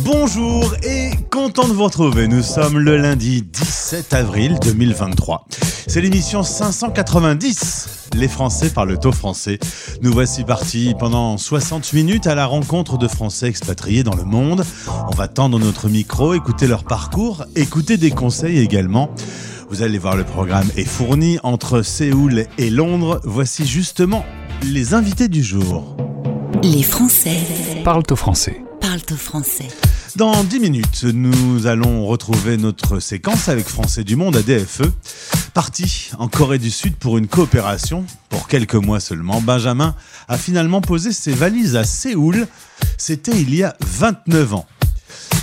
Bonjour et content de vous retrouver. Nous sommes le lundi 17 avril 2023. C'est l'émission 590. Les Français parlent au français. Nous voici partis pendant 60 minutes à la rencontre de Français expatriés dans le monde. On va tendre notre micro, écouter leur parcours, écouter des conseils également. Vous allez voir, le programme est fourni entre Séoul et Londres. Voici justement les invités du jour. Les Français parlent au français. Parlent au français. Dans 10 minutes, nous allons retrouver notre séquence avec Français du Monde à DFE. Parti en Corée du Sud pour une coopération, pour quelques mois seulement, Benjamin a finalement posé ses valises à Séoul. C'était il y a 29 ans.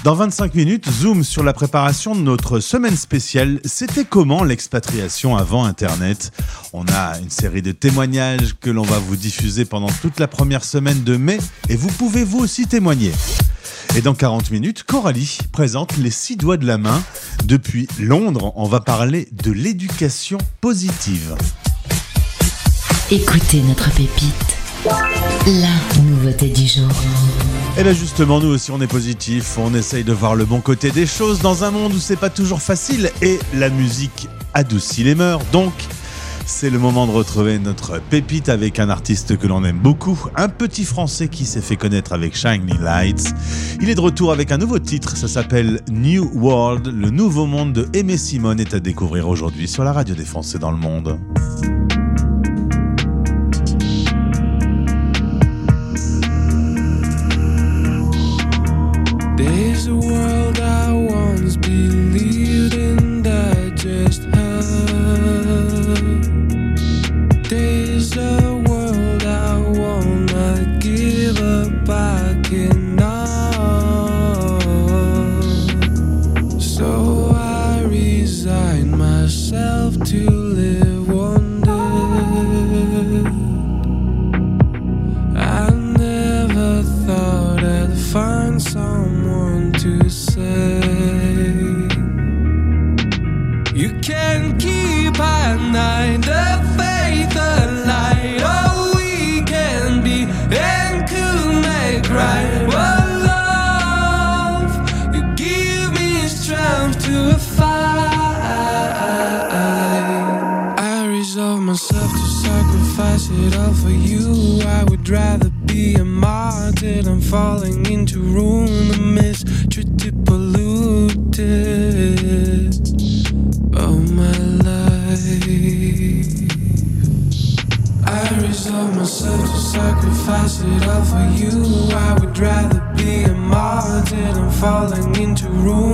Dans 25 minutes, zoom sur la préparation de notre semaine spéciale. C'était comment l'expatriation avant Internet? On a une série de témoignages que l'on va vous diffuser pendant toute la première semaine de mai et vous pouvez vous aussi témoigner. Et dans 40 minutes, Coralie présente les six doigts de la main. Depuis Londres, on va parler de l'éducation positive. Écoutez notre pépite, la nouveauté du jour. Et bien justement, nous aussi on est positif, on essaye de voir le bon côté des choses dans un monde où c'est pas toujours facile et la musique adoucit les mœurs. Donc, c'est le moment de retrouver notre pépite avec un artiste que l'on aime beaucoup, un petit français qui s'est fait connaître avec Shiny Lights. Il est de retour avec un nouveau titre, ça s'appelle New World, le nouveau monde de Aimé Simone est à découvrir aujourd'hui sur la radio des Français dans le monde. I'd rather be a martyr than falling into ruin.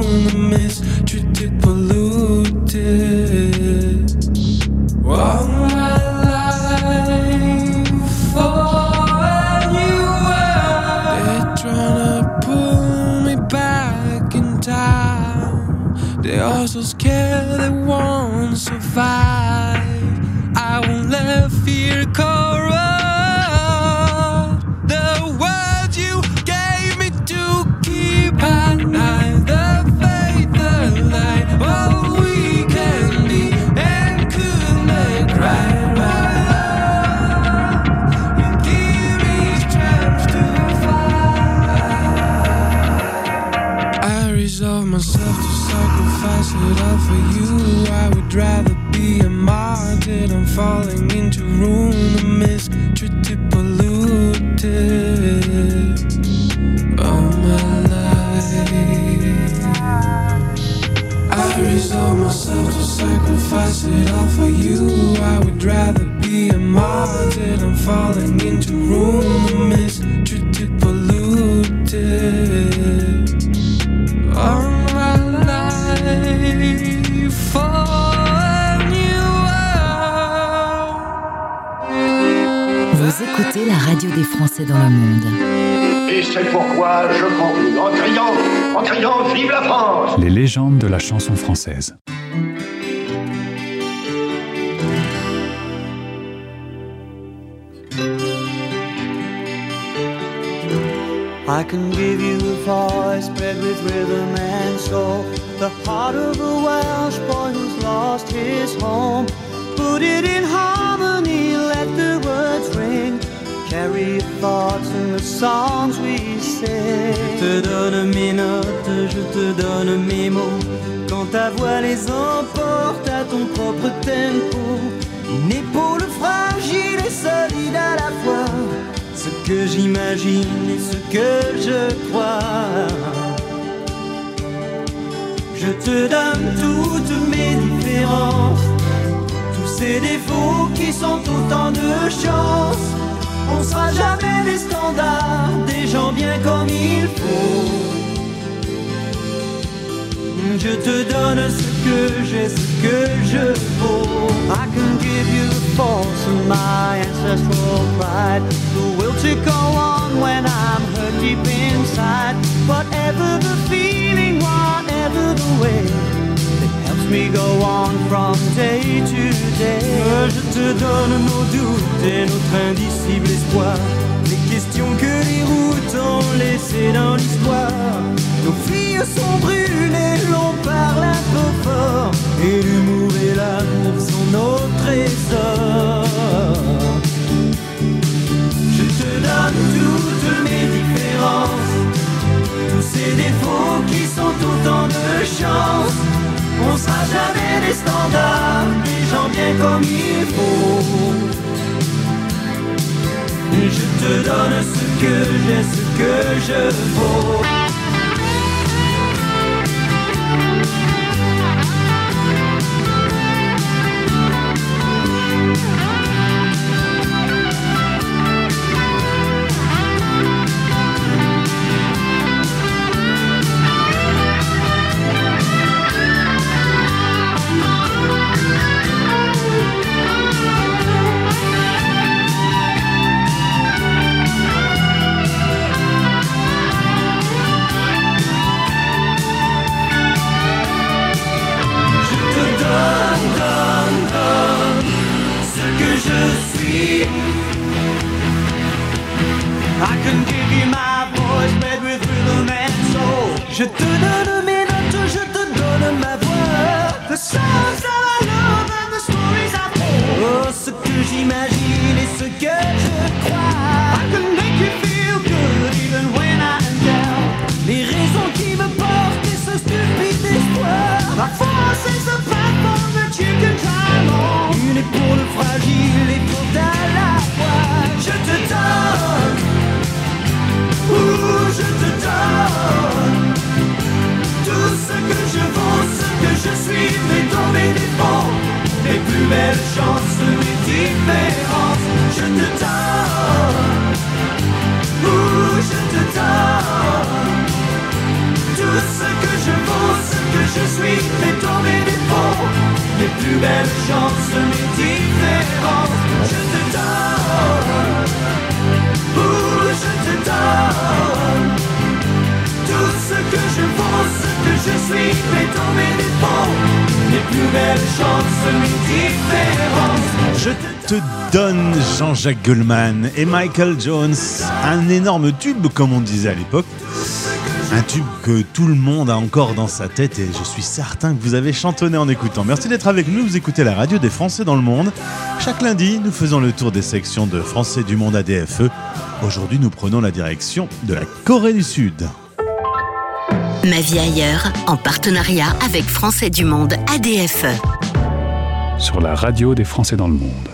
Vous écoutez la radio des Français dans le monde. Et c'est pourquoi je conclue en criant, en criant Vive la France Les légendes de la chanson française. I can give you a voice bred with rhythm and soul, the heart of a Welsh boy who's lost his home. Put it in harmony, let the words. Carry thoughts in the songs we sing. Je te donne mes notes, je te donne mes mots. Quand ta voix les emporte à ton propre tempo. Une épaule fragile et solide à la fois ce que j'imagine et ce que je crois. Je te donne toutes mes différences, ces défauts qui sont autant de chances. On sera jamais des standards, des gens bien comme il faut. Je te donne ce que j'ai, ce que je vaux. I can give you force of my ancestral pride. The will to go on when I'm hurt deep inside. Whatever the feeling, whatever the way, me go on from day to day. Je te donne nos doutes et notre indicible espoir. Les questions que les routes ont laissées dans l'histoire. Mes plus belles chances, mes différences. Je te donne, ouh, je te donne tout ce que je vaux, ce que je suis, mais dans mes défauts, mes plus belles chances, mes différences. Je te donne, ouh, je te donne je te donne Jean-Jacques Goldman et Michael Jones, un énorme tube comme on disait à l'époque. Un tube que tout le monde a encore dans sa tête et je suis certain que vous avez chantonné en écoutant. Merci d'être avec nous, vous écoutez la radio des Français dans le monde. Chaque lundi, nous faisons le tour des sections de Français du monde ADFE. Aujourd'hui, nous prenons la direction de la Corée du Sud. Ma vie ailleurs, en partenariat avec Français du Monde ADFE. Sur la radio des Français dans le monde.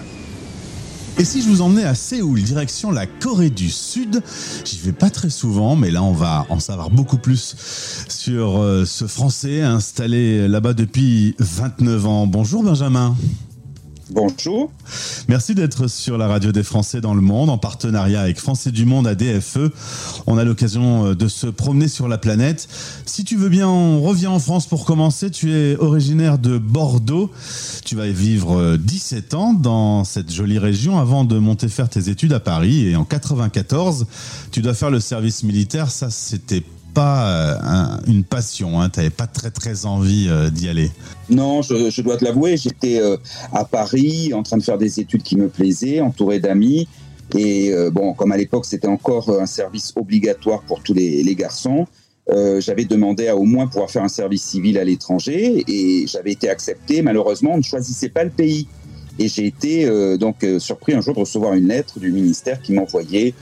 Et si je vous emmenais à Séoul, direction la Corée du Sud, j'y vais pas très souvent, mais là on va en savoir beaucoup plus sur euh, ce Français installé là-bas depuis 29 ans. Bonjour Benjamin. Bonjour. Merci d'être sur la radio des Français dans le monde en partenariat avec Français du Monde à DFE. On a l'occasion euh, de se promener sur la planète. Si tu veux bien, on revient en France pour commencer. Tu es originaire de Bordeaux. Tu vas y vivre euh, 17 ans dans cette jolie région avant de monter faire tes études à Paris. Et en 94, tu dois faire le service militaire. Ça, c'était pas euh, un- une passion. Hein. Tu n'avais pas très très envie euh, d'y aller. Non, je, dois te l'avouer, j'étais euh, à Paris en train de faire des études qui me plaisaient, entouré d'amis. Et bon, comme à l'époque c'était encore un service obligatoire pour tous les, garçons, j'avais demandé à au moins pouvoir faire un service civil à l'étranger et j'avais été accepté. Malheureusement, on ne choisissait pas le pays. Et j'ai été donc surpris un jour de recevoir une lettre du ministère qui m'envoyait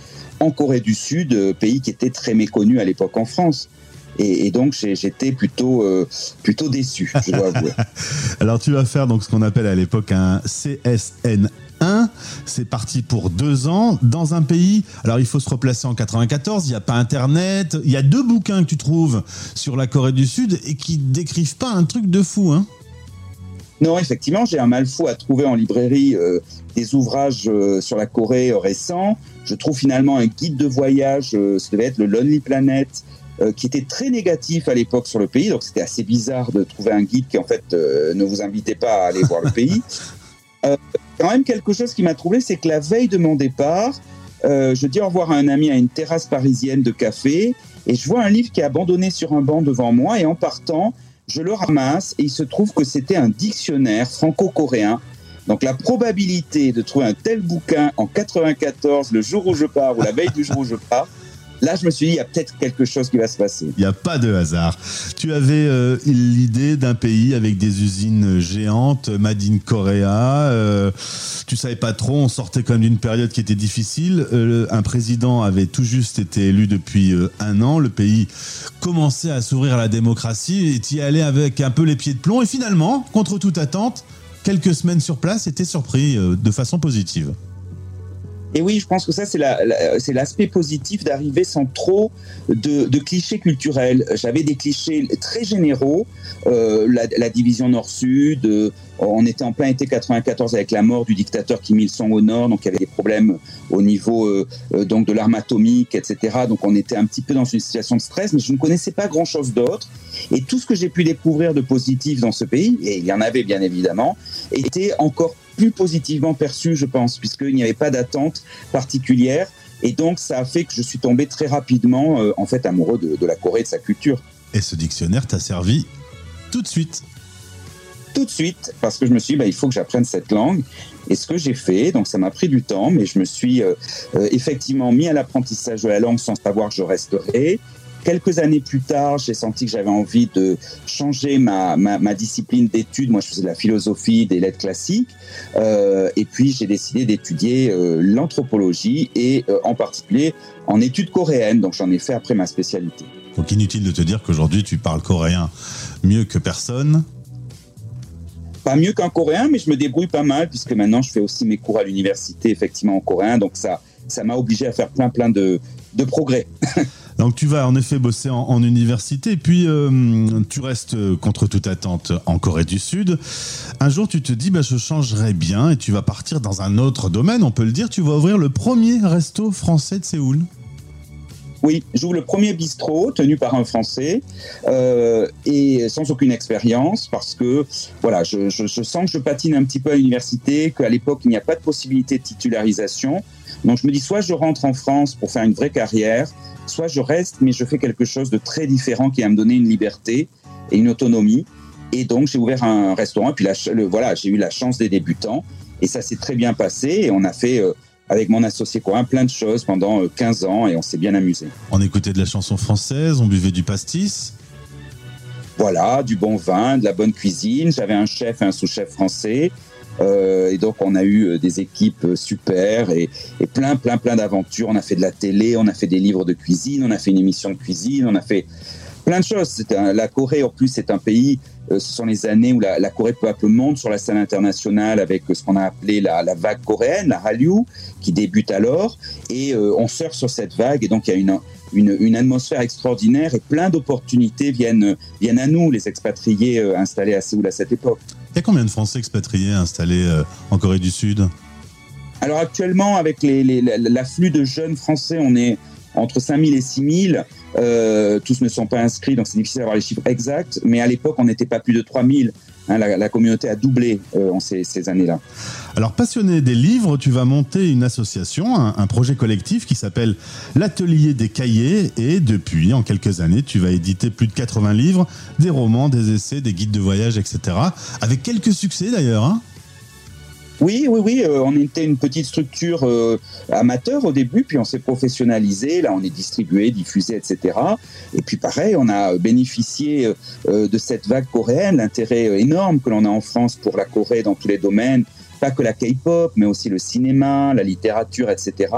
en Corée du Sud, euh, pays qui était très méconnu à l'époque en France. Et, donc j'étais plutôt euh, plutôt déçu, je dois avouer. Alors tu vas faire donc ce qu'on appelle à l'époque un CSN 1. C'est parti pour deux ans dans un pays. Alors il faut se replacer en 94. Il n'y a pas Internet. Il y a deux bouquins que tu trouves sur la Corée du Sud et qui décrivent pas un truc de fou. Hein Non, effectivement, j'ai un mal fou à trouver en librairie euh, des ouvrages euh, sur la Corée euh, récents. Je trouve finalement un guide de voyage, ça devait être le Lonely Planet, qui était très négatif à l'époque sur le pays. Donc c'était assez bizarre de trouver un guide qui en fait ne vous invitait pas à aller voir le pays. Quand même quelque chose qui m'a troublé, c'est que la veille de mon départ, je dis au revoir à un ami à une terrasse parisienne de café et je vois un livre qui est abandonné sur un banc devant moi et en partant, je le ramasse et il se trouve que c'était un dictionnaire franco-coréen. Donc la probabilité de trouver un tel bouquin en 94, le jour où je pars ou la veille du jour où je pars, là je me suis dit il y a peut-être quelque chose qui va se passer. Il n'y a pas de hasard. Tu avais euh, l'idée d'un pays avec des usines géantes, Made in Korea. Euh, tu savais pas trop. On sortait quand même d'une période qui était difficile. Euh, un président avait tout juste été élu depuis euh, un an. Le pays commençait à s'ouvrir à la démocratie et tu y allais avec un peu les pieds de plomb. Et finalement, contre toute attente, quelques semaines sur place, était surpris de façon positive. Et oui, je pense que ça, c'est la- la- c'est l'aspect positif d'arriver sans trop de, clichés culturels. J'avais des clichés très généraux, euh, la, division nord-sud, euh, on était en plein été 94 avec la mort du dictateur Kim Il-sung au nord, donc il y avait des problèmes au niveau euh, donc de l'arme atomique, etc. Donc on était un petit peu dans une situation de stress, mais je ne connaissais pas grand-chose d'autre. Et tout ce que j'ai pu découvrir de positif dans ce pays, et il y en avait bien évidemment, était encore plus positivement perçu, je pense, puisqu'il n'y avait pas d'attente particulière. Et donc, ça a fait que je suis tombé très rapidement, euh, en fait, amoureux de, de la Corée et de sa culture. Et ce dictionnaire t'a servi tout de suite. Tout de suite, parce que je me suis dit, bah, il faut que j'apprenne cette langue. Et ce que j'ai fait, donc ça m'a pris du temps, mais je me suis euh, euh, effectivement mis à l'apprentissage de la langue sans savoir que je resterais. Quelques années plus tard, j'ai senti que j'avais envie de changer ma, ma, ma discipline d'études. Moi, je faisais de la philosophie, des lettres classiques. Euh, et puis, j'ai décidé d'étudier euh, l'anthropologie et euh, en particulier en études coréennes. Donc, j'en ai fait après ma spécialité. Donc inutile de te dire qu'aujourd'hui tu parles coréen mieux que personne. Pas mieux qu'un coréen, mais je me débrouille pas mal puisque maintenant je fais aussi mes cours à l'université effectivement en coréen. Donc, ça ça m'a obligé à faire plein plein de, de progrès. Donc tu vas en effet bosser en, en université, puis euh, tu restes contre toute attente en Corée du Sud. Un jour tu te dis bah, je changerais bien et tu vas partir dans un autre domaine, on peut le dire, tu vas ouvrir le premier resto français de Séoul. Oui, j'ouvre le premier bistrot tenu par un Français euh, et sans aucune expérience parce que voilà, je sens que je patine un petit peu à l'université, qu'à l'époque il n'y a pas de possibilité de titularisation. Donc je me dis soit je rentre en France pour faire une vraie carrière, soit je reste mais je fais quelque chose de très différent qui va me donner une liberté et une autonomie. Et donc j'ai ouvert un restaurant et puis le, voilà, j'ai eu la chance des débutants et ça s'est très bien passé et on a fait euh, avec mon associé coréen plein de choses pendant euh, 15 ans et on s'est bien amusé. On écoutait de la chanson française, on buvait du pastis. Voilà, du bon vin, de la bonne cuisine. J'avais un chef et un sous-chef français. Euh, et donc, on a eu euh, des équipes euh, super et, et plein, plein, plein d'aventures. On a fait de la télé, on a fait des livres de cuisine, on a fait une émission de cuisine, on a fait plein de choses. Un- la Corée, en plus, c'est un pays, euh, ce sont les années où la, la Corée peu à peu monte sur la scène internationale avec euh, ce qu'on a appelé la, la vague coréenne, la Hallyu, qui débute alors. Et euh, on surfe sur cette vague et donc il y a une, une, une atmosphère extraordinaire et plein d'opportunités viennent, viennent à nous, les expatriés installés à Séoul à cette époque. Il y a combien de Français expatriés installés euh, en Corée du Sud? Alors actuellement, avec l'afflux de jeunes Français, on est entre 5000 et 6000. Euh, tous ne sont pas inscrits, donc c'est difficile d'avoir les chiffres exacts. Mais à l'époque, on n'était pas plus de 3000. Hein, la, communauté a doublé euh, en ces, années-là. Alors, passionné des livres, tu vas monter une association, un, un projet collectif qui s'appelle l'Atelier des Cahiers. Et depuis, en quelques années, tu vas éditer plus de 80 livres, des romans, des essais, des guides de voyage, etc. Avec quelques succès d'ailleurs. hein. Oui, oui, oui. euh, on était une petite structure euh, amateur au début, puis on s'est professionnalisé. Là, on est distribué, diffusé, etc. Et puis pareil, on a bénéficié euh, de cette vague coréenne, l'intérêt énorme que l'on a en France pour la Corée dans tous les domaines, pas que la K-pop, mais aussi le cinéma, la littérature, etc.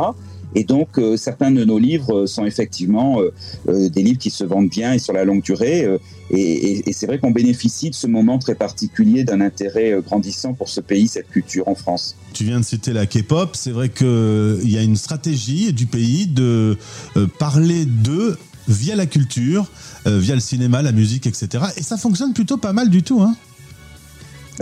Et donc, euh, certains de nos livres euh, sont effectivement euh, des livres qui se vendent bien et sur la longue durée. et c'est vrai qu'on bénéficie de ce moment très particulier d'un intérêt grandissant pour ce pays, cette culture en France. Tu viens de citer la K-pop. C'est vrai qu'il y a une stratégie du pays de parler d'eux via la culture, via le cinéma, la musique, etc. Et ça fonctionne plutôt pas mal du tout. Hein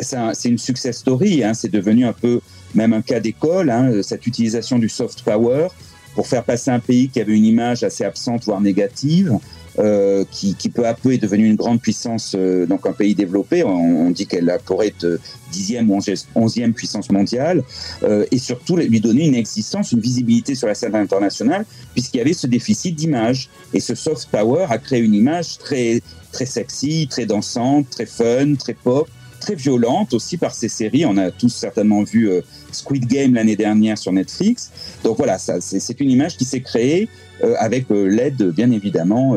C'est un- une success story, hein, c'est devenu un peu même un cas d'école, hein, cette utilisation du soft power pour faire passer un pays qui avait une image assez absente, voire négative, euh, qui, qui peu à peu est devenu une grande puissance, euh, donc un pays développé. On, on dit qu'elle Corée est euh, dixième ou onzième puissance mondiale, euh, et surtout lui donner une existence, une visibilité sur la scène internationale, puisqu'il y avait ce déficit d'image. Et ce soft power a créé une image très, très sexy, très dansante, très fun, très pop, très violente aussi par ces séries. On a tous certainement vu euh, Squid Game l'année dernière sur Netflix. Donc voilà, c'est une image qui s'est créée euh, avec euh, l'aide, bien évidemment,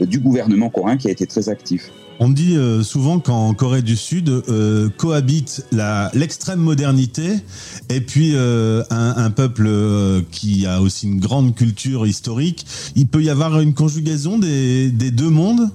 du gouvernement coréen qui a été très actif. On dit souvent qu'en Corée du Sud euh, cohabite la- l'extrême modernité et puis un, peuple qui a aussi une grande culture historique. Il peut y avoir une conjugaison des deux mondes?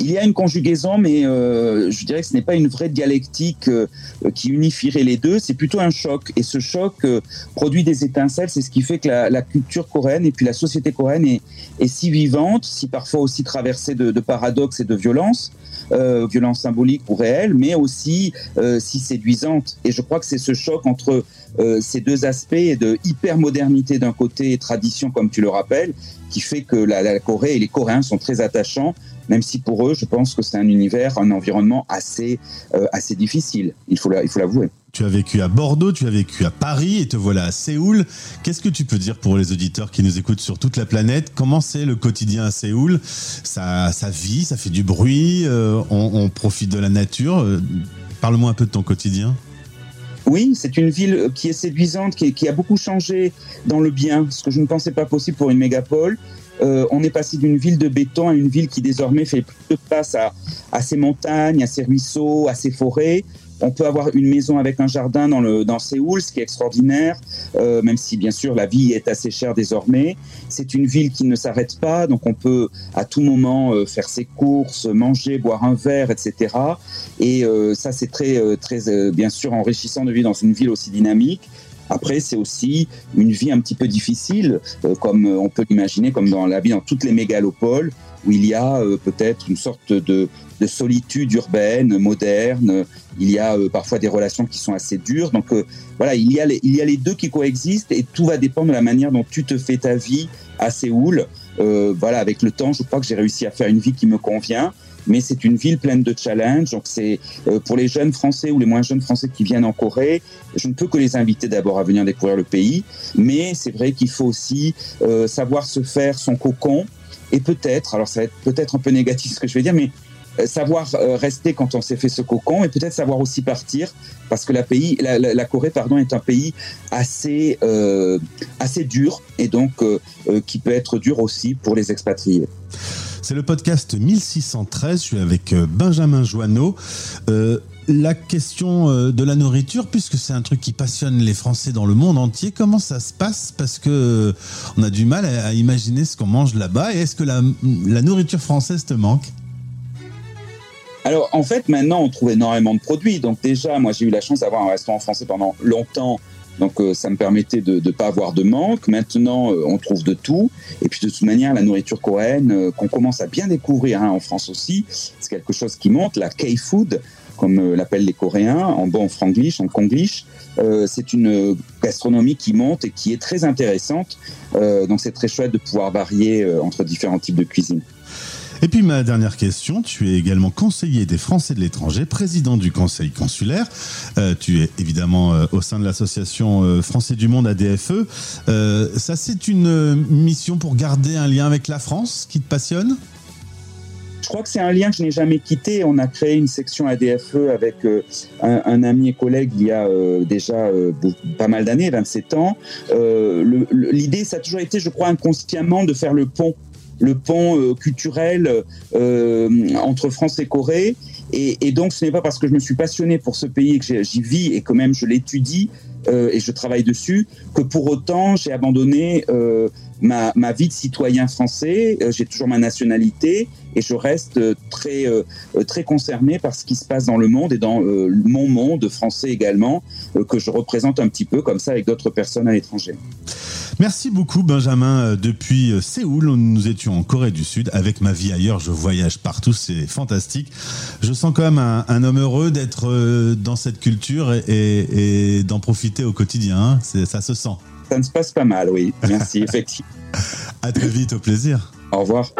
Il y a une conjugaison, mais euh, je dirais que ce n'est pas une vraie dialectique euh, qui unifierait les deux, c'est plutôt un choc. Et ce choc euh, produit des étincelles, c'est ce qui fait que la, la culture coréenne et puis la société coréenne est, est si vivante, si parfois aussi traversée de, de paradoxes et de violences, euh, violences symboliques ou réelles, mais aussi euh, si séduisante. Et je crois que c'est ce choc entre euh, ces deux aspects de hyper-modernité d'un côté et tradition, comme tu le rappelles, qui fait que la, Corée et les Coréens sont très attachants même si pour eux, je pense que c'est un univers, un environnement assez, euh, assez difficile, il faut l'avouer. Tu as vécu à Bordeaux, tu as vécu à Paris et te voilà à Séoul. Qu'est-ce que tu peux dire pour les auditeurs qui nous écoutent sur toute la planète? Comment c'est le quotidien à Séoul? Ça, vit, ça fait du bruit, euh, on, profite de la nature. Parle-moi un peu de ton quotidien. Oui, c'est une ville qui est séduisante, qui, a beaucoup changé dans le bien, ce que je ne pensais pas possible pour une mégapole. Euh, on est passé d'une ville de béton à une ville qui désormais fait plus de place à ses montagnes, à ses ruisseaux, à ses forêts. On peut avoir une maison avec un jardin dans, le, dans Séoul, ce qui est extraordinaire, euh, même si bien sûr la vie est assez chère désormais. C'est une ville qui ne s'arrête pas, donc on peut à tout moment euh, faire ses courses, manger, boire un verre, etc. Et euh, ça, c'est très, euh, très euh, bien sûr enrichissant de vivre dans une ville aussi dynamique. Après, c'est aussi une vie un petit peu difficile, euh, comme euh, on peut l'imaginer, comme dans la vie dans toutes les mégalopoles, où il y a euh, peut-être une sorte de, de solitude urbaine, moderne. Il y a euh, parfois des relations qui sont assez dures. Donc euh, voilà, il y, a les, il y a les deux qui coexistent et tout va dépendre de la manière dont tu te fais ta vie à Séoul. Euh, voilà, avec le temps, je crois que j'ai réussi à faire une vie qui me convient. Mais c'est une ville pleine de challenges. Donc c'est euh, pour les jeunes Français ou les moins jeunes Français qui viennent en Corée, je ne peux que les inviter d'abord à venir découvrir le pays. Mais c'est vrai qu'il faut aussi euh, savoir se faire son cocon et peut-être, alors ça va être peut-être un peu négatif ce que je vais dire, mais euh, savoir euh, rester quand on s'est fait ce cocon et peut-être savoir aussi partir parce que la, pays, la, Corée pardon, est un pays assez, euh, assez dur et donc qui peut être dur aussi pour les expatriés. C'est le podcast 1613. Je suis avec Benjamin Joanneau. La question euh, de la nourriture, puisque c'est un truc qui passionne les Français dans le monde entier, comment ça se passe? Parce que euh, on a du mal à, imaginer ce qu'on mange là-bas. Et est-ce que la, nourriture française te manque? Alors en fait maintenant on trouve énormément de produits. Donc déjà moi j'ai eu la chance d'avoir un restaurant français pendant longtemps. Donc euh, ça me permettait de ne pas avoir de manque. Maintenant on trouve de tout. Et puis de toute manière la nourriture coréenne qu'on commence à bien découvrir hein, en France aussi, c'est quelque chose qui monte. La K-food comme euh, l'appellent les Coréens, en bon franglish, en konglish. Euh, c'est une gastronomie qui monte et qui est très intéressante. Euh, donc c'est très chouette de pouvoir varier entre différents types de cuisine. Et puis ma dernière question, tu es également conseiller des Français de l'étranger, président du conseil consulaire. Tu es évidemment au sein de l'association Français du Monde ADFE. Ça, c'est une mission pour garder un lien avec la France qui te passionne? Je crois que c'est un lien que je n'ai jamais quitté. On a créé une section ADFE avec euh, un, ami et collègue il y a euh, déjà euh, pas mal d'années, 27 ans. L'idée, ça a toujours été, je crois, inconsciemment de faire le pont le pont culturel entre France et Corée. Et, donc, ce n'est pas parce que je me suis passionné pour ce pays et que j'y vis et que même je l'étudie et je travaille dessus que pour autant j'ai abandonné ma, vie de citoyen français. Euh, j'ai toujours ma nationalité et je reste euh, très euh, très concerné par ce qui se passe dans le monde et dans mon monde français également que je représente un petit peu comme ça avec d'autres personnes à l'étranger. Merci beaucoup Benjamin. Depuis Séoul, nous étions en Corée du Sud. Avec ma vie ailleurs, je voyage partout, c'est fantastique. Je sens quand même un, homme heureux d'être dans cette culture et, d'en profiter au quotidien. Ça se sent. Ça ne se passe pas mal, oui. Merci, effectivement. À très vite, au plaisir. Au revoir.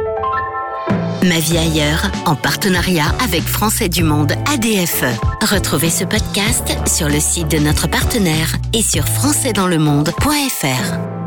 Ma vie ailleurs, en partenariat avec Français du Monde ADFE. Retrouvez ce podcast sur le site de notre partenaire et sur françaisdanslemonde.fr.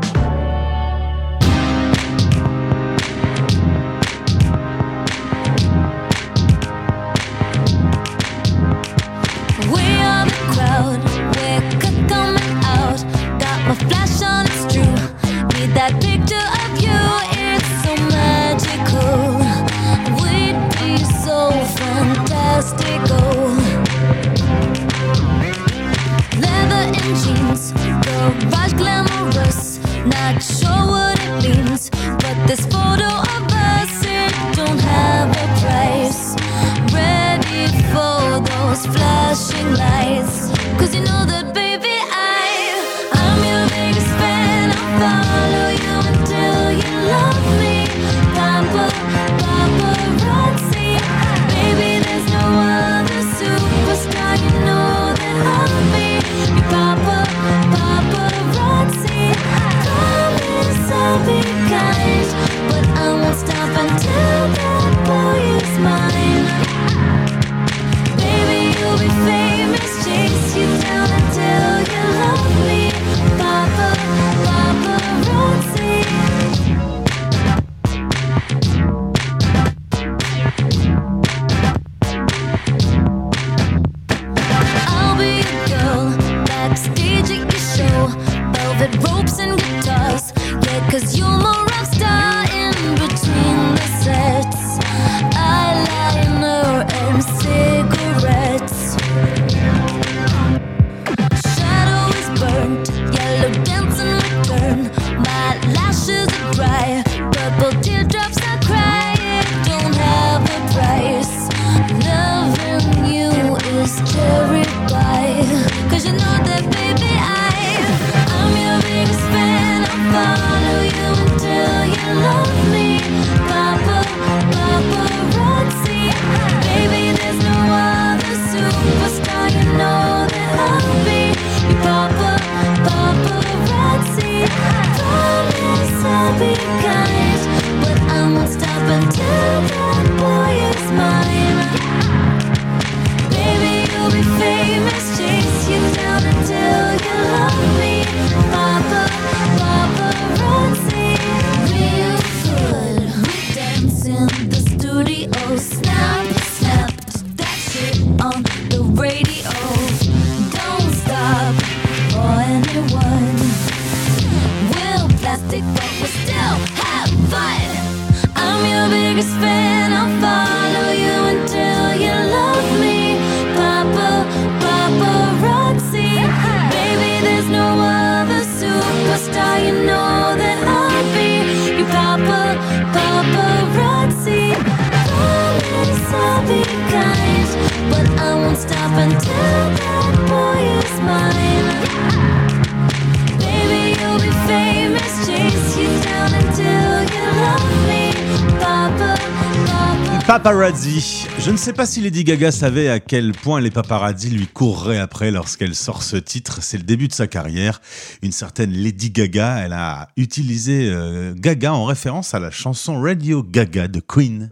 Paparazzi. Je ne sais pas si Lady Gaga savait à quel point les paparazzi lui courraient après lorsqu'elle sort ce titre. C'est le début de sa carrière. Une certaine Lady Gaga, elle a utilisé euh, Gaga en référence à la chanson Radio Gaga de Queen.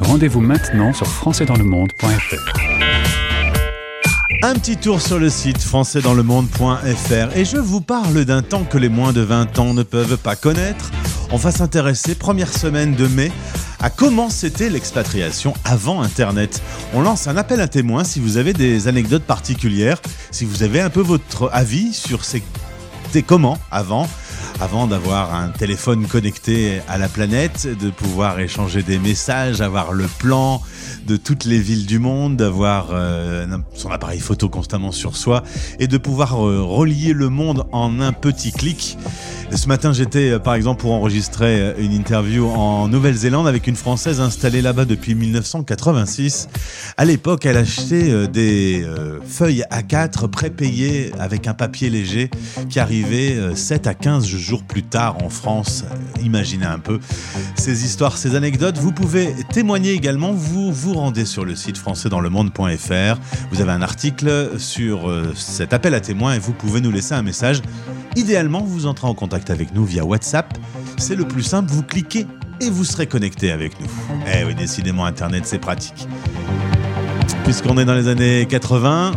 Rendez-vous maintenant sur françaisdanslemonde.fr. Un petit tour sur le site françaisdanslemonde.fr et je vous parle d'un temps que les moins de 20 ans ne peuvent pas connaître. On va s'intéresser, première semaine de mai, à comment c'était l'expatriation avant Internet. On lance un appel à témoins si vous avez des anecdotes particulières, si vous avez un peu votre avis sur c'était comment avant avant d'avoir un téléphone connecté à la planète, de pouvoir échanger des messages, avoir le plan de toutes les villes du monde, d'avoir euh, son appareil photo constamment sur soi et de pouvoir euh, relier le monde en un petit clic. Ce matin, j'étais euh, par exemple pour enregistrer une interview en Nouvelle-Zélande avec une Française installée là-bas depuis 1986. À l'époque, elle achetait des feuilles A4 prépayées avec un papier léger qui arrivait euh, 7 à 15 jours plus tard en France. Imaginez un peu ces histoires, ces anecdotes. Vous pouvez témoigner également. Vous vous rendez sur le site françaisdanslemonde.fr. Vous avez un article sur euh, cet appel à témoins et vous pouvez nous laisser un message. Idéalement, vous entrez en contact avec nous via WhatsApp. C'est le plus simple. Vous cliquez et vous serez connecté avec nous. Eh oui, décidément, Internet, c'est pratique. Puisqu'on est dans les années 80,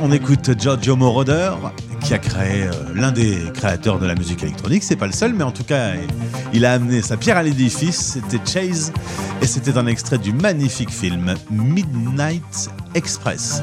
on écoute Giorgio Moroder, qui a créé euh, l'un des créateurs de la musique électronique. C'est pas le seul, mais en tout cas, il a amené sa pierre à l'édifice. C'était Chase, et c'était un extrait du magnifique film Midnight Express.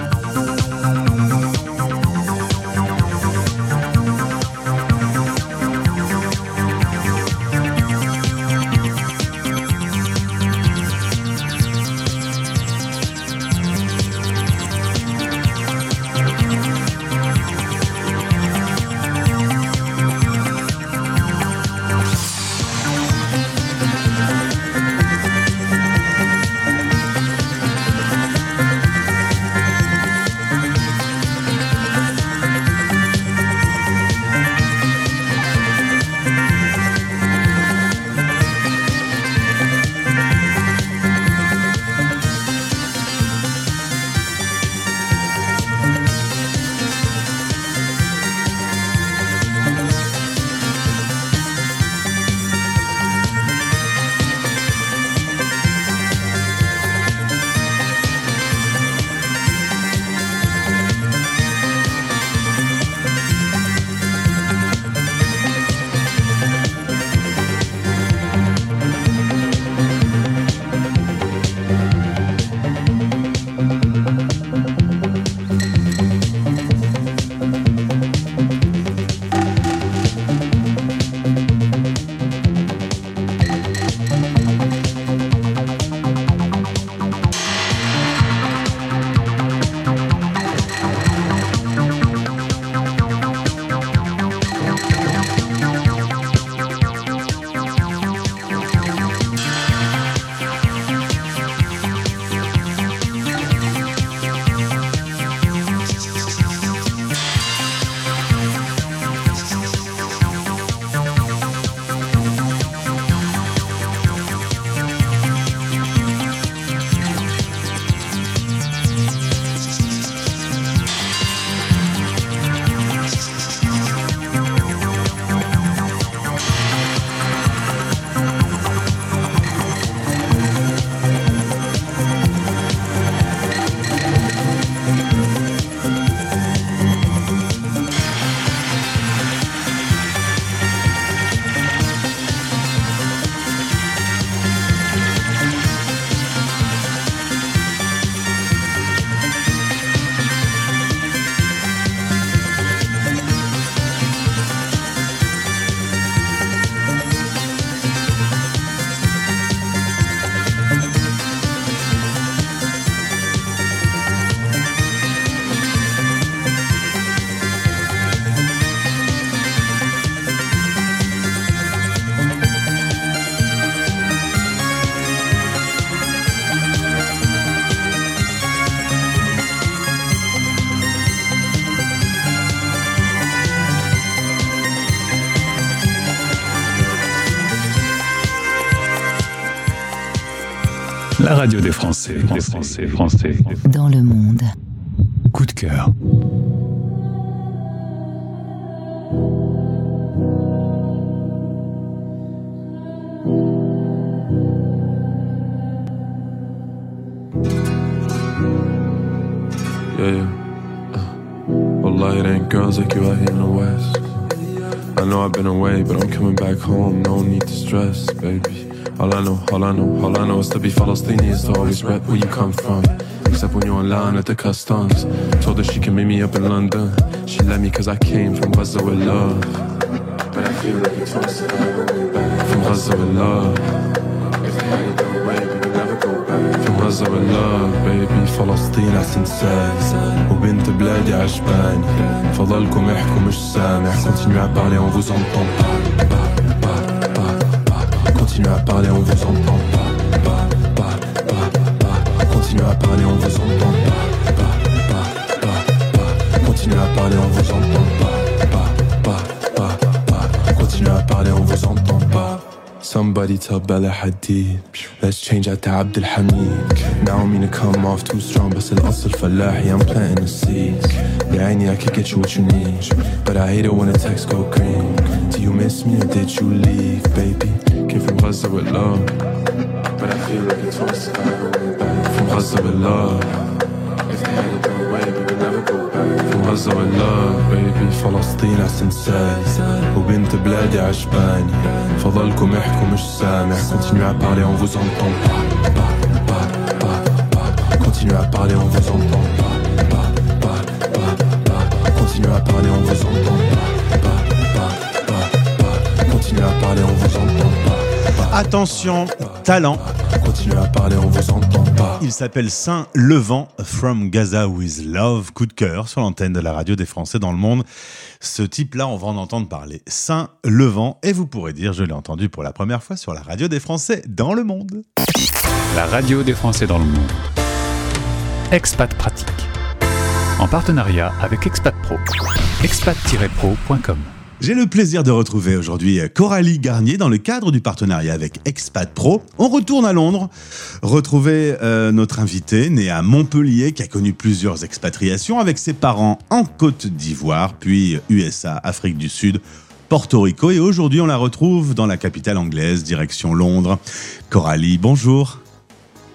Radio des Français, des Français, Français. Dans le monde. Coup de cœur. Yeah, yeah. Uh, Wallahi, it ain't girls like you out here in the West. I know I've been away, but I'm coming back home. No need to stress, baby. All I know, all I know, all I know is to be Palestinian is to always rep where you come from. Except when you're in line at the customs. Told her she can meet me up in London. She let me cause I came from Gaza with love. But I feel like it's twice From Gaza with love. If they had it way, we would never go back. From Gaza with love, baby. فلسطين أحسن ساي وبنت بلادي عجباني فضلكم احكوا مش سامع Continuez à parler, on vous entend. Continuez à parler, on vous entend pas, pas, pas, pas, pas. Continuez à parler, on vous entend pas, pas, pas, pas, pas. Continuez à parler, on vous entend pas, pas, pas, pas, pas. Continuez à parler, on vous entend pas. Somebody tell Bella Hadid Let's change out to Abdul Hamid Now I mean to come off too strong بس الأصل فلاحي I'm planting the seeds يا عيني I could get you what you need But I hate it when the text go green Do you miss me or did you leave baby Came from Gaza with love But I feel like it's twice From Gaza with love If they had it their way we would never go back From Gaza with love baby فلسطين أحسن ساي وبنت بلادي عجباني فضلكم احكوا مش سامع Continuez à parler on vous entend pas pas pas pas pas Continuez à parler on vous entend pas pas pas pas pas Continuez à parler on vous entend pas pas pas pas pas Continuez à parler on vous entend pas Attention, talent. Continuez à parler on vous entend pas Il s'appelle Saint Levant From Gaza with Love, coup de cœur sur l'antenne de la radio des Français dans le monde. Ce type-là, on va en entendre parler. Saint Levant, et vous pourrez dire, je l'ai entendu pour la première fois sur la radio des Français dans le monde. La radio des Français dans le monde. Expat Pratique. En partenariat avec Expat Pro. expat-pro.com. J'ai le plaisir de retrouver aujourd'hui Coralie Garnier dans le cadre du partenariat avec Expat Pro. On retourne à Londres, retrouver euh, notre invité né à Montpellier qui a connu plusieurs expatriations avec ses parents en Côte d'Ivoire, puis USA, Afrique du Sud, Porto Rico et aujourd'hui on la retrouve dans la capitale anglaise, direction Londres. Coralie, bonjour.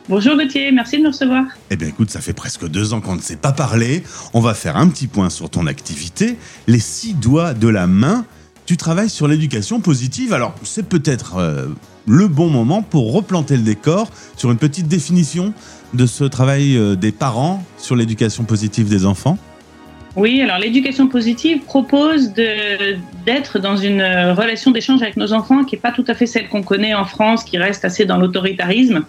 Bonjour Gauthier, merci de nous recevoir. Eh bien écoute, ça fait presque deux ans qu'on ne s'est pas parlé. On va faire un petit point sur ton activité. Les six doigts de la main. Tu travailles sur l'éducation positive. Alors c'est peut-être euh, le bon moment pour replanter le décor sur une petite définition de ce travail euh, des parents sur l'éducation positive des enfants. Oui, alors l'éducation positive propose d'être dans une euh, relation d'échange avec nos enfants qui n'est pas tout à fait celle qu'on connaît en France, qui reste assez dans l'autoritarisme.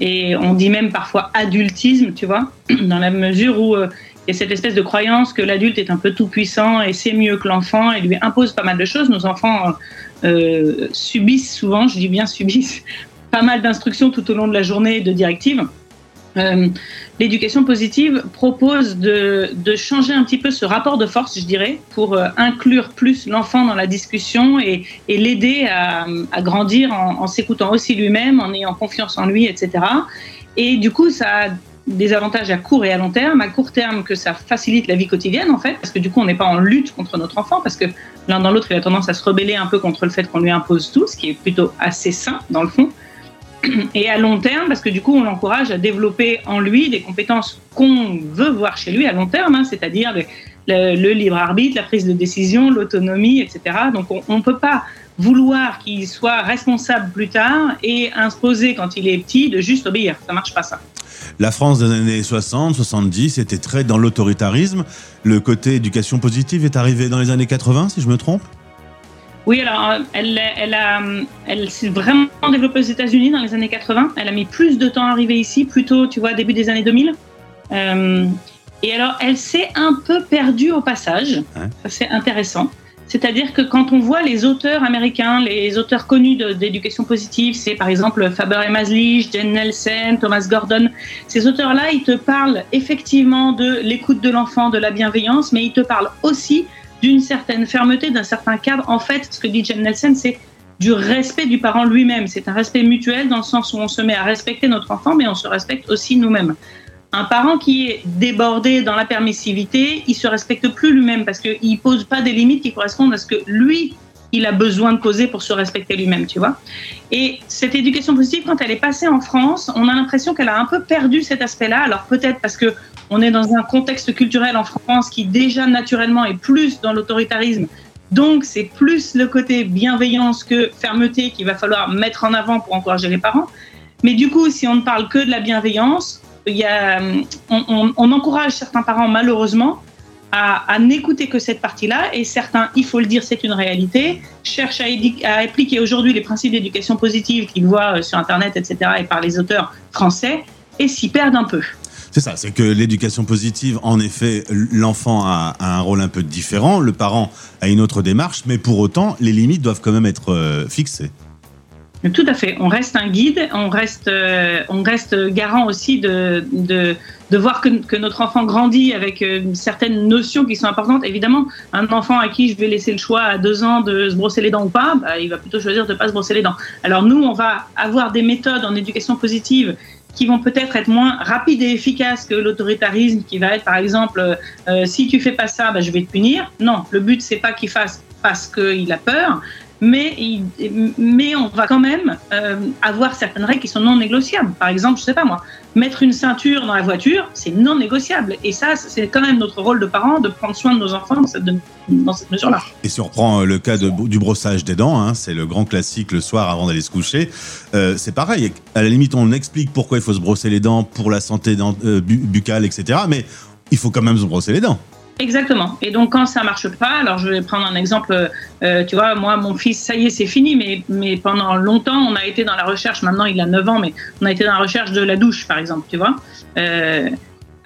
Et on dit même parfois adultisme, tu vois, dans la mesure où euh, il y a cette espèce de croyance que l'adulte est un peu tout puissant et c'est mieux que l'enfant et lui impose pas mal de choses. Nos enfants euh, subissent souvent, je dis bien subissent, pas mal d'instructions tout au long de la journée, de directives. Euh, L'éducation positive propose de, changer un petit peu ce rapport de force, je dirais, pour euh, inclure plus l'enfant dans la discussion et, l'aider à, à grandir en, en s'écoutant aussi lui-même, en ayant confiance en lui, etc. Et du coup, ça a des avantages à court et à long terme. À court terme, que ça facilite la vie quotidienne, en fait, parce que du coup, on n'est pas en lutte contre notre enfant, parce que l'un dans l'autre, il a tendance à se rebeller un peu contre le fait qu'on lui impose tout, ce qui est plutôt assez sain, dans le fond et à long terme, parce que du coup, on l'encourage à développer en lui des compétences qu'on veut voir chez lui à long terme, hein, c'est-à-dire le, libre arbitre, la prise de décision, l'autonomie, etc. Donc, on ne peut pas vouloir qu'il soit responsable plus tard et imposer quand il est petit de juste obéir. Ça marche pas ça. La France des années 60, 70 était très dans l'autoritarisme. Le côté éducation positive est arrivé dans les années 80, si je me trompe? Oui, alors euh, elle, elle, a, euh, elle s'est vraiment développée aux États-Unis dans les années 80. Elle a mis plus de temps à arriver ici, plutôt, tu vois, début des années 2000. Euh, et alors, elle s'est un peu perdue au passage. Ouais. Ça, c'est intéressant. C'est-à-dire que quand on voit les auteurs américains, les auteurs connus d'éducation positive, c'est par exemple Faber et Maslich, Jen Nelson, Thomas Gordon, ces auteurs-là, ils te parlent effectivement de l'écoute de l'enfant, de la bienveillance, mais ils te parlent aussi d'une certaine fermeté, d'un certain cadre. En fait, ce que dit Jen Nelson, c'est du respect du parent lui-même. C'est un respect mutuel dans le sens où on se met à respecter notre enfant, mais on se respecte aussi nous-mêmes. Un parent qui est débordé dans la permissivité, il se respecte plus lui-même parce qu'il pose pas des limites qui correspondent à ce que lui, il a besoin de poser pour se respecter lui-même, tu vois. Et cette éducation positive, quand elle est passée en France, on a l'impression qu'elle a un peu perdu cet aspect-là. Alors peut-être parce que on est dans un contexte culturel en France qui déjà naturellement est plus dans l'autoritarisme Donc, c'est plus le côté bienveillance que fermeté qu'il va falloir mettre en avant pour encourager les parents. Mais du coup, si on ne parle que de la bienveillance, il y a, on- on encourage certains parents, malheureusement, à, n'écouter que cette partie-là. Et certains, il faut le dire, c'est une réalité, cherchent à, appliquer aujourd'hui les principes d'éducation positive qu'ils voient euh, sur Internet, etc., et par les auteurs français, et s'y perdent un peu. C'est ça, c'est que l'éducation positive, en effet, l'enfant a, a un rôle un peu différent, le parent a une autre démarche, mais pour autant, les limites doivent quand même être euh, fixées. Tout à fait. On reste un guide, on reste, euh, on reste garant aussi de, de, voir que, que notre enfant grandit avec euh, certaines notions qui sont importantes. Évidemment, un enfant à qui je vais laisser le choix à deux ans de se brosser les dents ou pas, bah, il va plutôt choisir de ne pas se brosser les dents. Alors nous, on va avoir des méthodes en éducation positive qui vont peut-être être moins rapides et efficaces que l'autoritarisme qui va être par exemple euh, si tu fais pas ça bah, je vais te punir non le but c'est pas qu'il fasse parce qu'il a peur mais, on va quand même euh, avoir certaines règles qui sont non négociables. Par exemple, je sais pas moi, mettre une ceinture dans la voiture, c'est non négociable. Et ça, c'est quand même notre rôle de parents de prendre soin de nos enfants dans cette, mesure-là. Et si on reprend euh, le cas du brossage des dents, hein, c'est le grand classique le soir avant d'aller se coucher, euh, c'est pareil. À la limite, on explique pourquoi il faut se brosser les dents pour la santé buccale, etc. Mais il faut quand même se brosser les dents. Exactement. Et donc quand ça marche pas, alors je vais prendre un exemple. euh, tu vois, moi, mon fils, ça y est, c'est fini. Mais, mais pendant longtemps, on a été dans la recherche. Maintenant, il a 9 ans, mais on a été dans la recherche de la douche, par exemple. Tu vois. Euh,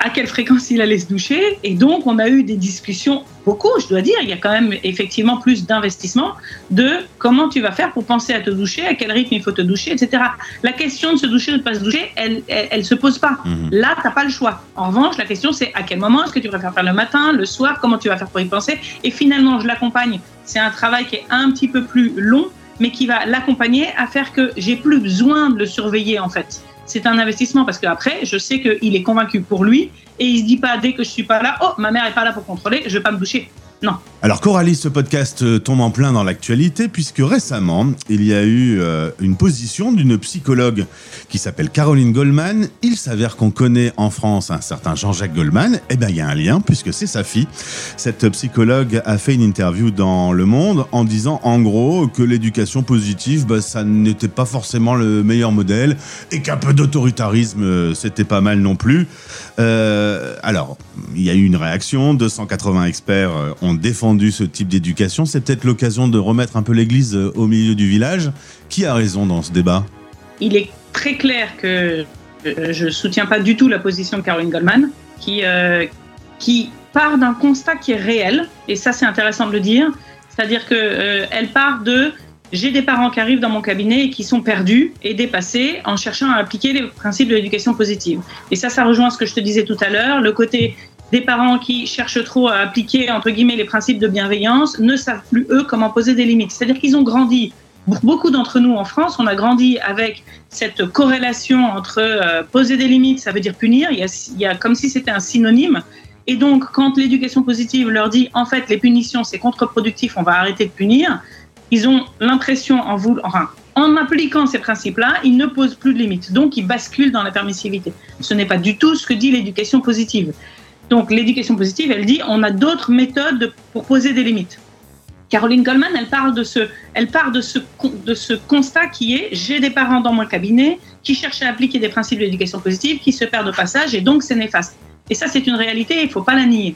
à quelle fréquence il allait se doucher. Et donc, on a eu des discussions, beaucoup, je dois dire. Il y a quand même effectivement plus d'investissement de comment tu vas faire pour penser à te doucher, à quel rythme il faut te doucher, etc. La question de se doucher ou de pas se doucher, elle, elle, elle se pose pas. Là, t'as pas le choix. En revanche, la question c'est à quel moment est-ce que tu préfères faire le matin, le soir, comment tu vas faire pour y penser. Et finalement, je l'accompagne. C'est un travail qui est un petit peu plus long, mais qui va l'accompagner à faire que j'ai plus besoin de le surveiller en fait. C'est un investissement parce qu'après, je sais qu'il est convaincu pour lui et il se dit pas dès que je suis pas là, oh ma mère est pas là pour contrôler, je vais pas me doucher. Alors Coralie, ce podcast euh, tombe en plein dans l'actualité puisque récemment, il y a eu euh, une position d'une psychologue qui s'appelle Caroline Goldman. Il s'avère qu'on connaît en France un certain Jean-Jacques Goldman. Eh bien, il y a un lien puisque c'est sa fille. Cette psychologue a fait une interview dans Le Monde en disant en gros que l'éducation positive, bah, ça n'était pas forcément le meilleur modèle et qu'un peu d'autoritarisme, euh, c'était pas mal non plus. Euh, alors, il y a eu une réaction. 280 experts euh, ont défendu ce type d'éducation. C'est peut-être l'occasion de remettre un peu l'église euh, au milieu du village. Qui a raison dans ce débat? Il est très clair que je soutiens pas du tout la position de Caroline Goldman, qui, qui part d'un constat qui est réel, et ça c'est intéressant de le dire, c'est-à-dire que euh, part de j'ai des parents qui arrivent dans mon cabinet et qui sont perdus et dépassés en cherchant à appliquer les principes de l'éducation positive. Et ça, ça rejoint ce que je te disais tout à l'heure, le côté des parents qui cherchent trop à appliquer entre guillemets les principes de bienveillance ne savent plus eux comment poser des limites. C'est-à-dire qu'ils ont grandi beaucoup d'entre nous en France, on a grandi avec cette corrélation entre euh, poser des limites, ça veut dire punir. Il y a, il y a comme si c'était un synonyme. Et donc, quand l'éducation positive leur dit en fait les punitions c'est contre-productif, on va arrêter de punir, ils ont l'impression en voulant, enfin, en appliquant ces principes-là, ils ne posent plus de limites. Donc, ils basculent dans la permissivité. Ce n'est pas du tout ce que dit l'éducation positive. Donc, l'éducation positive, elle dit on a d'autres méthodes de- pour poser des limites. Caroline Goldman, elle parle de ce, elle part de ce, de ce constat qui est j'ai des parents dans mon cabinet qui cherchent à appliquer des principes de l'éducation positive, qui se perdent au passage et donc c'est néfaste. Et ça, c'est une réalité, il ne faut pas la nier.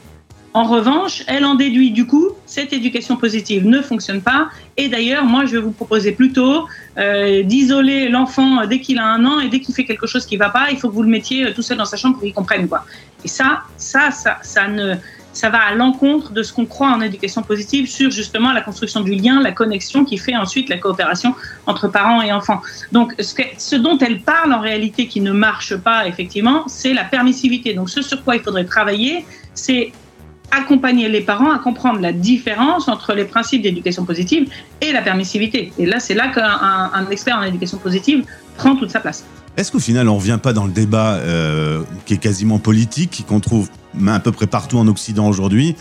En revanche, elle en déduit du coup, cette éducation positive ne fonctionne pas. Et d'ailleurs, moi, je vais vous proposer plutôt euh, d'isoler l'enfant dès qu'il a un an et dès qu'il fait quelque chose qui ne va pas, il faut que vous le mettiez euh, tout seul dans sa chambre pour qu'il comprenne quoi. Et ça, ça, ça, ça ne, ça va à l'encontre de ce qu'on croit en éducation positive sur justement la construction du lien, la connexion qui fait ensuite la coopération entre parents et enfants. Donc, ce, ce dont elle parle en réalité qui ne marche pas effectivement, c'est la permissivité. Donc, ce sur quoi il faudrait travailler, c'est accompagner les parents à comprendre la différence entre les principes d'éducation positive et la permissivité. Et là, c'est là qu'un un- un expert en éducation positive prend toute sa place. Est-ce qu'au final, on revient pas dans le débat euh, qui est quasiment politique, qu'on trouve à peu près partout en Occident aujourd'hui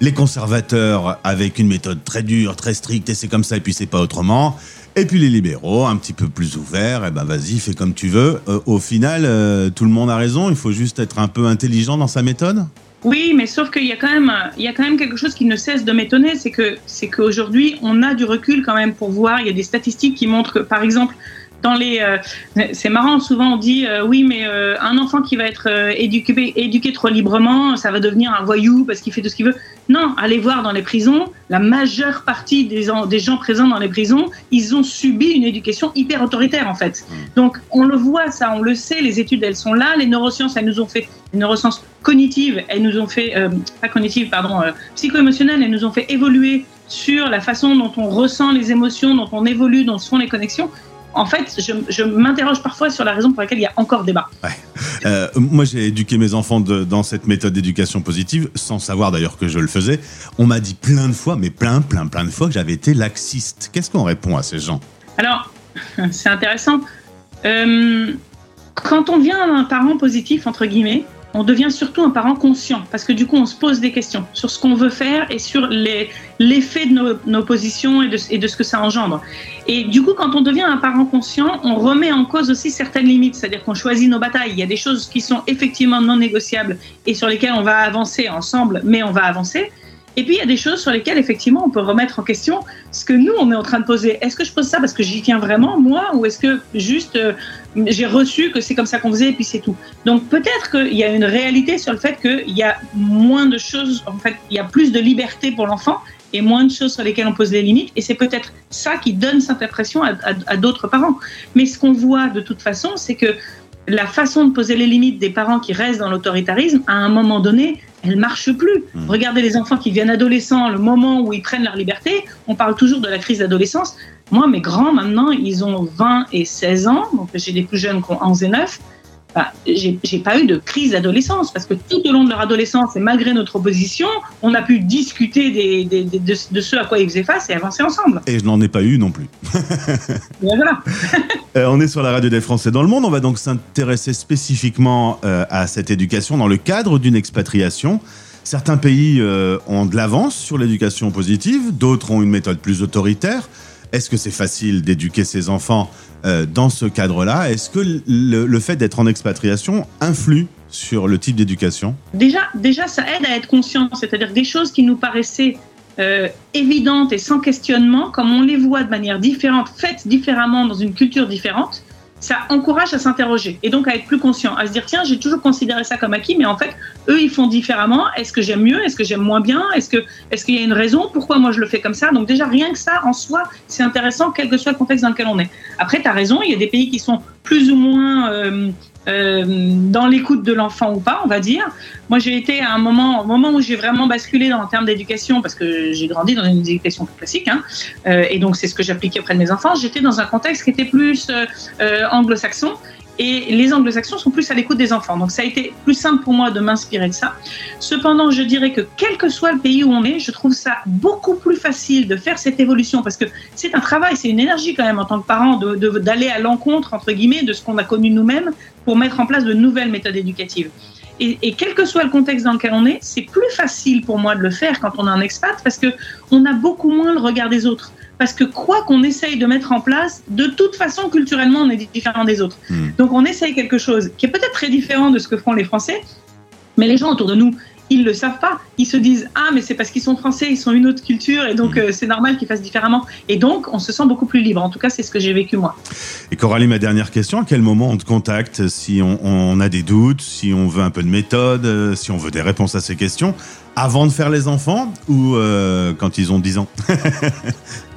Les conservateurs avec une méthode très dure, très stricte, et c'est comme ça, et puis c'est pas autrement. Et puis les libéraux, un petit peu plus ouverts, et ben vas-y, fais comme tu veux. Euh, au final, euh, tout le monde a raison, il faut juste être un peu intelligent dans sa méthode? Oui, mais sauf qu'il y a quand même, il y a quand même quelque chose qui ne cesse de m'étonner, c'est que c'est qu'aujourd'hui on a du recul quand même pour voir. Il y a des statistiques qui montrent que, par exemple, dans les, euh, c'est marrant. Souvent on dit euh, oui, mais euh, un enfant qui va être éduqué, éduqué trop librement, ça va devenir un voyou parce qu'il fait tout ce qu'il veut. Non, allez voir dans les prisons, la majeure partie des, des gens présents dans les prisons, ils ont subi une éducation hyper autoritaire en fait. Donc on le voit ça, on le sait, les études elles sont là, les neurosciences elles nous ont fait, les neurosciences cognitives elles nous ont fait, pas cognitives pardon, psycho-émotionnelles elles nous ont fait évoluer sur la façon dont on ressent les émotions, dont on évolue, dont se font les connexions. En fait, je, je m'interroge parfois sur la raison pour laquelle il y a encore débat. Euh, moi, j'ai éduqué mes enfants de- dans cette méthode d'éducation positive, sans savoir d'ailleurs que je le faisais. On m'a dit plein de fois, mais plein, plein, plein de fois, que j'avais été laxiste. Qu'est-ce qu'on répond à ces gens? Alors, c'est intéressant. Euh, quand on devient un parent positif, entre guillemets, on devient surtout un parent conscient, parce que du coup, on se pose des questions sur ce qu'on veut faire et sur l'effet de nos, nos positions et de, et de ce que ça engendre. Et du coup, quand on devient un parent conscient, on remet en cause aussi certaines limites, c'est-à-dire qu'on choisit nos batailles. Il y a des choses qui sont effectivement non négociables et sur lesquelles on va avancer ensemble, mais on va avancer. Et puis, il y a des choses sur lesquelles, effectivement, on peut remettre en question ce que nous, on est en train de poser. Est-ce que je pose ça parce que j'y tiens vraiment, moi, ou est-ce que juste euh, j'ai reçu que c'est comme ça qu'on faisait et puis c'est tout? Donc, peut-être qu'il y a une réalité sur le fait qu'il y a moins de choses, en fait, il y a plus de liberté pour l'enfant et moins de choses sur lesquelles on pose les limites. Et c'est peut-être ça qui donne cette impression à, d'autres parents. Mais ce qu'on voit de toute façon, c'est que la façon de poser les limites des parents qui restent dans l'autoritarisme, à un moment donné, elle marche plus. Regardez les enfants qui viennent adolescents, le moment où ils prennent leur liberté, on parle toujours de la crise d'adolescence. Moi, mes grands, maintenant, ils ont 20 et 16 ans, donc j'ai des plus jeunes qui ont 11 et 9. J'ai pas eu de crise d'adolescence parce que tout au long de leur adolescence et malgré notre opposition, on a pu discuter des, des- des- de, de ce à quoi ils faisaient face et avancer ensemble. Et je n'en ai pas eu non plus. Voilà. Euh, on est sur la radio des Français dans le monde. On va donc s'intéresser spécifiquement euh, à cette éducation dans le cadre d'une expatriation. Certains pays euh, ont de l'avance sur l'éducation positive, d'autres ont une méthode plus autoritaire. Est-ce que c'est facile d'éduquer ses enfants euh, dans ce cadre-là? Est-ce que le, fait d'être en expatriation influe sur le type d'éducation? Déjà, déjà, ça aide à être conscient, c'est-à-dire des choses qui nous paraissaient euh, évidentes et sans questionnement, comme on les voit de manière différente, faites différemment dans une culture différente, ça encourage à s'interroger et donc à être plus conscient, à se dire tiens, j'ai toujours considéré ça comme acquis, mais en fait, eux, ils font différemment. Est-ce que j'aime mieux? Est-ce que j'aime moins bien? Est-ce que est-ce qu'il y a une raison? Pourquoi moi je le fais comme ça? Donc déjà, rien que ça en soi, c'est intéressant, quel que soit le contexte dans lequel on est. Après, tu as raison, il y a des pays qui sont plus ou moins euh, euh, dans l'écoute de l'enfant ou pas, on va dire. Moi, j'ai été à un moment, où j'ai vraiment basculé dans le terme d'éducation, parce que j'ai grandi dans une éducation plus classique, hein, euh, et donc c'est ce que j'appliquais auprès de mes enfants. J'étais dans un contexte qui était plus euh, anglo-saxon, et les anglo-saxons sont plus à l'écoute des enfants. Donc ça a été plus simple pour moi de m'inspirer de ça. Cependant, je dirais que quel que soit le pays où on est, je trouve ça beaucoup plus facile de faire cette évolution parce que c'est un travail, c'est une énergie quand même en tant que parent d'aller à l'encontre, entre guillemets, de ce qu'on a connu nous-mêmes pour mettre en place de nouvelles méthodes éducatives. Et, et quel que soit le contexte dans lequel on est, c'est plus facile pour moi de le faire quand on est un expat parce que on a beaucoup moins le regard des autres. Parce que quoi qu'on essaye de mettre en place, de toute façon, culturellement, on est différent des autres. Donc on essaye quelque chose qui est peut-être très différent de ce que font les Français, mais les gens autour de nous, ils le savent pas. Ils se disent ah mais c'est parce qu'ils sont français, ils sont une autre culture et donc euh, c'est normal qu'ils fassent différemment. Et donc on se sent beaucoup plus libre. En tout cas c'est ce que j'ai vécu moi. Et Coralie, ma dernière question, à quel moment on te contacte si on, on a des doutes, si on veut un peu de méthode, euh, si on veut des réponses à ces questions, avant de faire les enfants ou euh, quand ils ont 10 ans?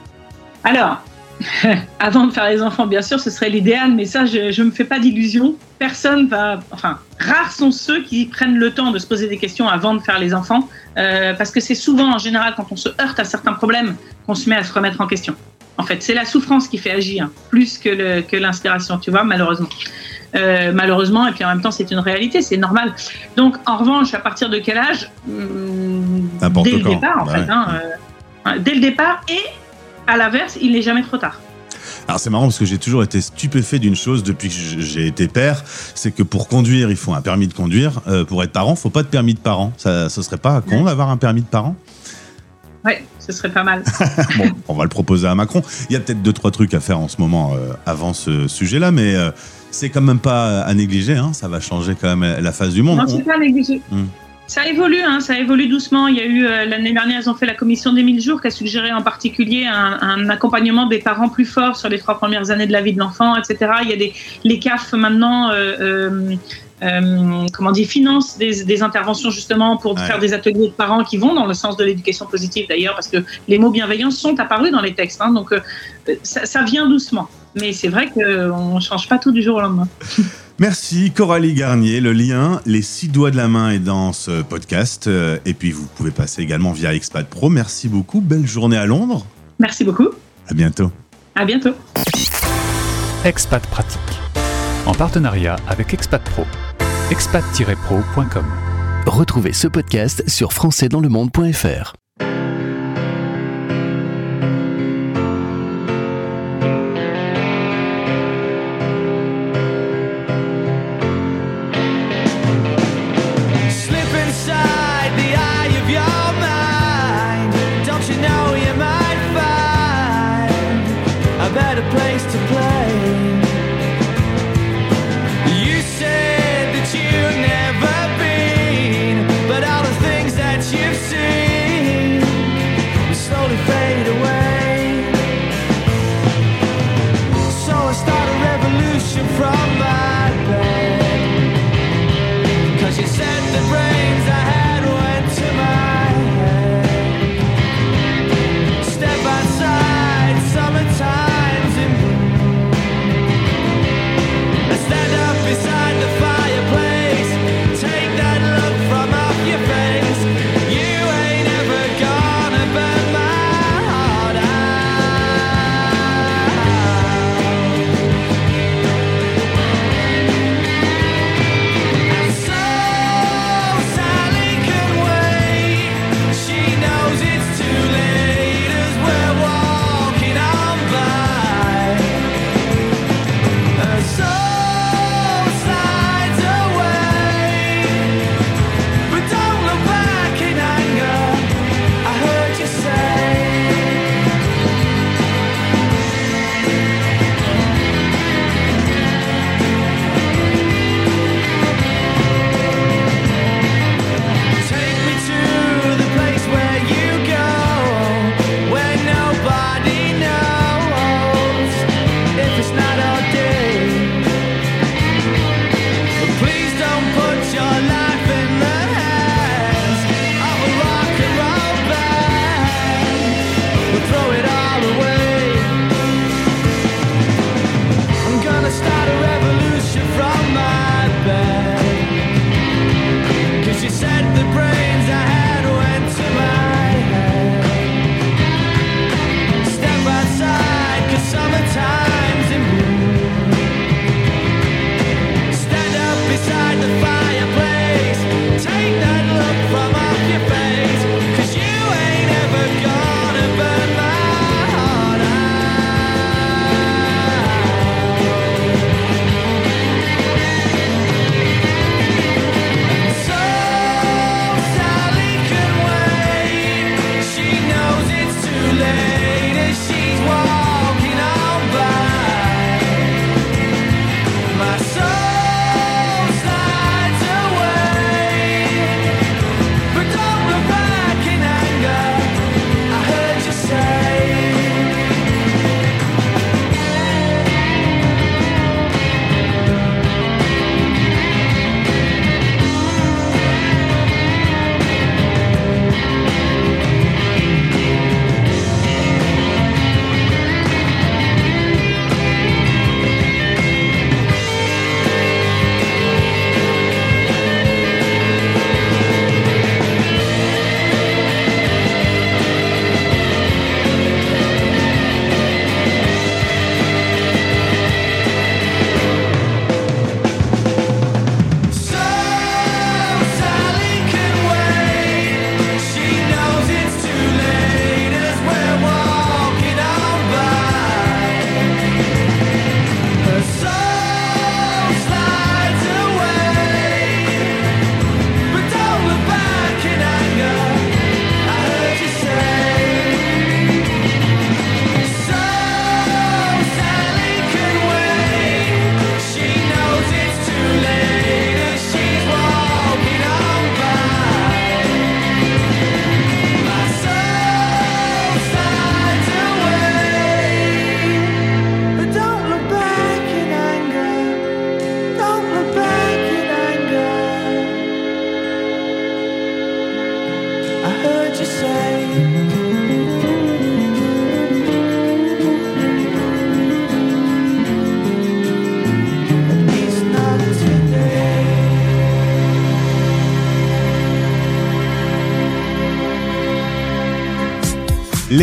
Alors, avant de faire les enfants, bien sûr, ce serait l'idéal, mais ça, je ne me fais pas d'illusions. Personne va. Enfin, rares sont ceux qui prennent le temps de se poser des questions avant de faire les enfants, euh, parce que c'est souvent, en général, quand on se heurte à certains problèmes, qu'on se met à se remettre en question. En fait, c'est la souffrance qui fait agir, plus que l'inspiration, tu vois, malheureusement. Euh, malheureusement, et puis en même temps, c'est une réalité, c'est normal. Donc, en revanche, à partir de quel âge? Hum, N'importe Dès le quand. départ, en Bah fait. ouais. hein, euh, dès le départ, et à l'inverse, il n'est jamais trop tard. Alors c'est marrant parce que j'ai toujours été stupéfait d'une chose depuis que j'ai été père, c'est que pour conduire, il faut un permis de conduire. Euh, pour être parent, faut pas de permis de parent. Ça, ce serait pas con d'avoir un permis de parent? Ouais, ce serait pas mal. Bon, on va le proposer à Macron. Il y a peut-être deux trois trucs à faire en ce moment euh, avant ce sujet-là, mais euh, c'est quand même pas à négliger. Hein. Ça va changer quand même la face du monde. Non, On- c'est pas négligé. Hmm. Ça évolue, hein, ça évolue doucement. Il y a eu euh, l'année dernière, ils ont fait la commission des 1000 jours qui a suggéré en particulier un, un accompagnement des parents plus fort sur les trois premières années de la vie de l'enfant, etc. Il y a des les CAF maintenant. euh, euh, euh, comment dire, financent des, des interventions justement pour Ouais. faire des ateliers de parents qui vont dans le sens de l'éducation positive d'ailleurs, parce que les mots bienveillance sont apparus dans les textes. hein, donc ça, ça vient doucement. Mais c'est vrai qu'on ne change pas tout du jour au lendemain. Merci Coralie Garnier. Le lien, les six doigts de la main est dans ce podcast. Euh, Et puis vous pouvez passer également via Expat Pro. Merci beaucoup. Belle journée à Londres. Merci beaucoup. À bientôt. À bientôt. Expat Pratique. En partenariat avec Expat Pro. expat-pro.com. Retrouvez ce podcast sur françaisdanslemonde.fr.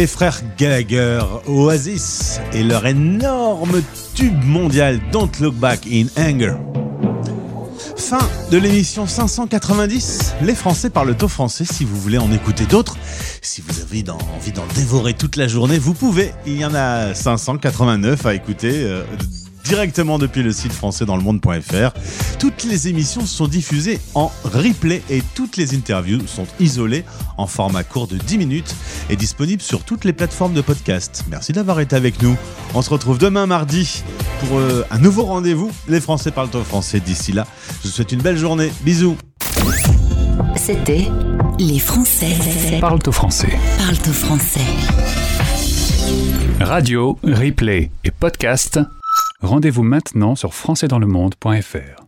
Les frères Gallagher, Oasis et leur énorme tube mondial Don't Look Back in Anger. Fin de l'émission 590. Les Français parlent au français. Si vous voulez en écouter d'autres, si vous avez envie d'en dévorer toute la journée, vous pouvez. Il y en a 589 à écouter euh, directement depuis le site françaisdanslemonde.fr. Toutes les émissions sont diffusées en replay et toutes les interviews sont isolées en format court de 10 minutes et disponibles sur toutes les plateformes de podcast. Merci d'avoir été avec nous. On se retrouve demain mardi pour euh, un nouveau rendez-vous. Les Français parlent au français. D'ici là, je vous souhaite une belle journée. Bisous. C'était Les Français Parle au français. parlent au français. Radio, replay et podcast. Rendez-vous maintenant sur françaisdanslemonde.fr.